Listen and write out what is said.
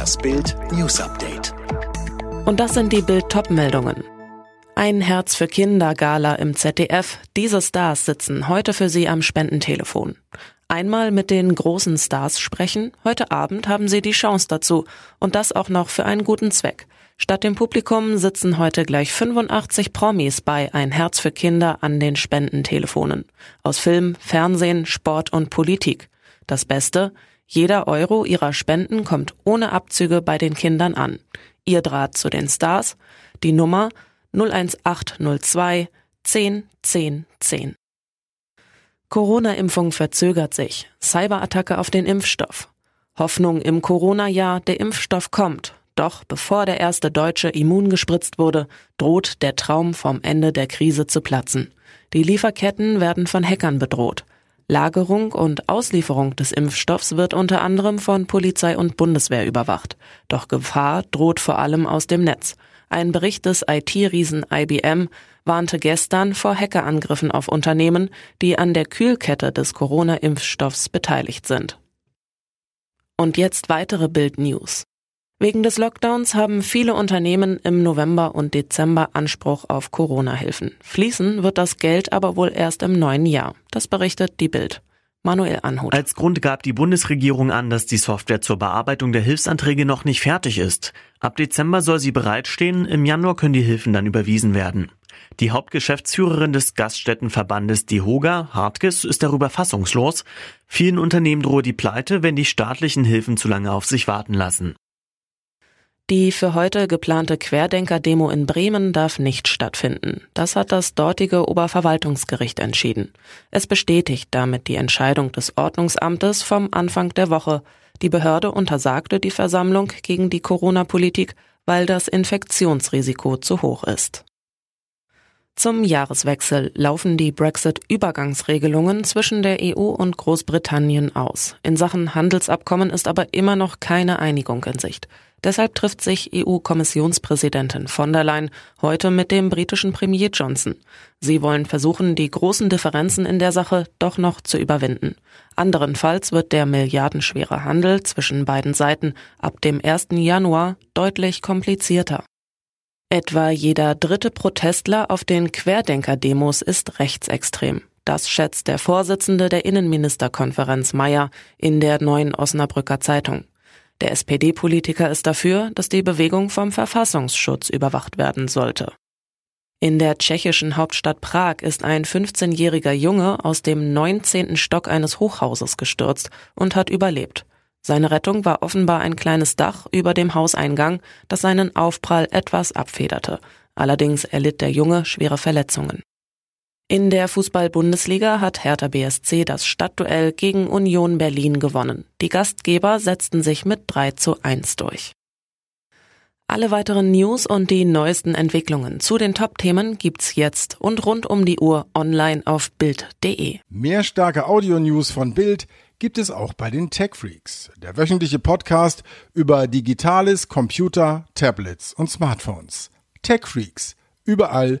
Das Bild News Update. Und das sind die Bild-Top-Meldungen. Ein Herz für Kinder Gala im ZDF. Diese Stars sitzen heute für Sie am Spendentelefon. Einmal mit den großen Stars sprechen. Heute Abend haben Sie die Chance dazu. Und das auch noch für einen guten Zweck. Statt dem Publikum sitzen heute gleich 85 Promis bei Ein Herz für Kinder an den Spendentelefonen. Aus Film, Fernsehen, Sport und Politik. Das Beste, jeder Euro ihrer Spenden kommt ohne Abzüge bei den Kindern an. Ihr Draht zu den Stars, die Nummer 01802 10 10 10. Corona-Impfung verzögert sich. Cyberattacke auf den Impfstoff. Hoffnung im Corona-Jahr, der Impfstoff kommt. Doch bevor der erste Deutsche immun gespritzt wurde, droht der Traum vom Ende der Krise zu platzen. Die Lieferketten werden von Hackern bedroht. Lagerung und Auslieferung des Impfstoffs wird unter anderem von Polizei und Bundeswehr überwacht. Doch Gefahr droht vor allem aus dem Netz. Ein Bericht des IT-Riesen IBM warnte gestern vor Hackerangriffen auf Unternehmen, die an der Kühlkette des Corona-Impfstoffs beteiligt sind. Und jetzt weitere Bild-News. Wegen des Lockdowns haben viele Unternehmen im November und Dezember Anspruch auf Corona-Hilfen. Fließen wird das Geld aber wohl erst im neuen Jahr. Das berichtet die Bild. Manuel Anhut. Als Grund gab die Bundesregierung an, dass die Software zur Bearbeitung der Hilfsanträge noch nicht fertig ist. Ab Dezember soll sie bereitstehen, im Januar können die Hilfen dann überwiesen werden. Die Hauptgeschäftsführerin des Gaststättenverbandes DEHOGA, Hartges, ist darüber fassungslos. Vielen Unternehmen drohe die Pleite, wenn die staatlichen Hilfen zu lange auf sich warten lassen. Die für heute geplante Querdenker-Demo in Bremen darf nicht stattfinden. Das hat das dortige Oberverwaltungsgericht entschieden. Es bestätigt damit die Entscheidung des Ordnungsamtes vom Anfang der Woche. Die Behörde untersagte die Versammlung gegen die Corona-Politik, weil das Infektionsrisiko zu hoch ist. Zum Jahreswechsel laufen die Brexit-Übergangsregelungen zwischen der EU und Großbritannien aus. In Sachen Handelsabkommen ist aber immer noch keine Einigung in Sicht. Deshalb trifft sich EU-Kommissionspräsidentin von der Leyen heute mit dem britischen Premier Johnson. Sie wollen versuchen, die großen Differenzen in der Sache doch noch zu überwinden. Anderenfalls wird der milliardenschwere Handel zwischen beiden Seiten ab dem 1. Januar deutlich komplizierter. Etwa jeder dritte Protestler auf den Querdenker-Demos ist rechtsextrem. Das schätzt der Vorsitzende der Innenministerkonferenz Meyer in der neuen Osnabrücker Zeitung. Der SPD-Politiker ist dafür, dass die Bewegung vom Verfassungsschutz überwacht werden sollte. In der tschechischen Hauptstadt Prag ist ein 15-jähriger Junge aus dem 19. Stock eines Hochhauses gestürzt und hat überlebt. Seine Rettung war offenbar ein kleines Dach über dem Hauseingang, das seinen Aufprall etwas abfederte. Allerdings erlitt der Junge schwere Verletzungen. In der Fußball-Bundesliga hat Hertha BSC das Stadtduell gegen Union Berlin gewonnen. Die Gastgeber setzten sich mit 3 zu 1 durch. Alle weiteren News und die neuesten Entwicklungen zu den Top-Themen gibt's jetzt und rund um die Uhr online auf Bild.de. Mehr starke Audio-News von Bild gibt es auch bei den Tech Freaks, der wöchentliche Podcast über Digitales, Computer, Tablets und Smartphones. Tech Freaks, überall,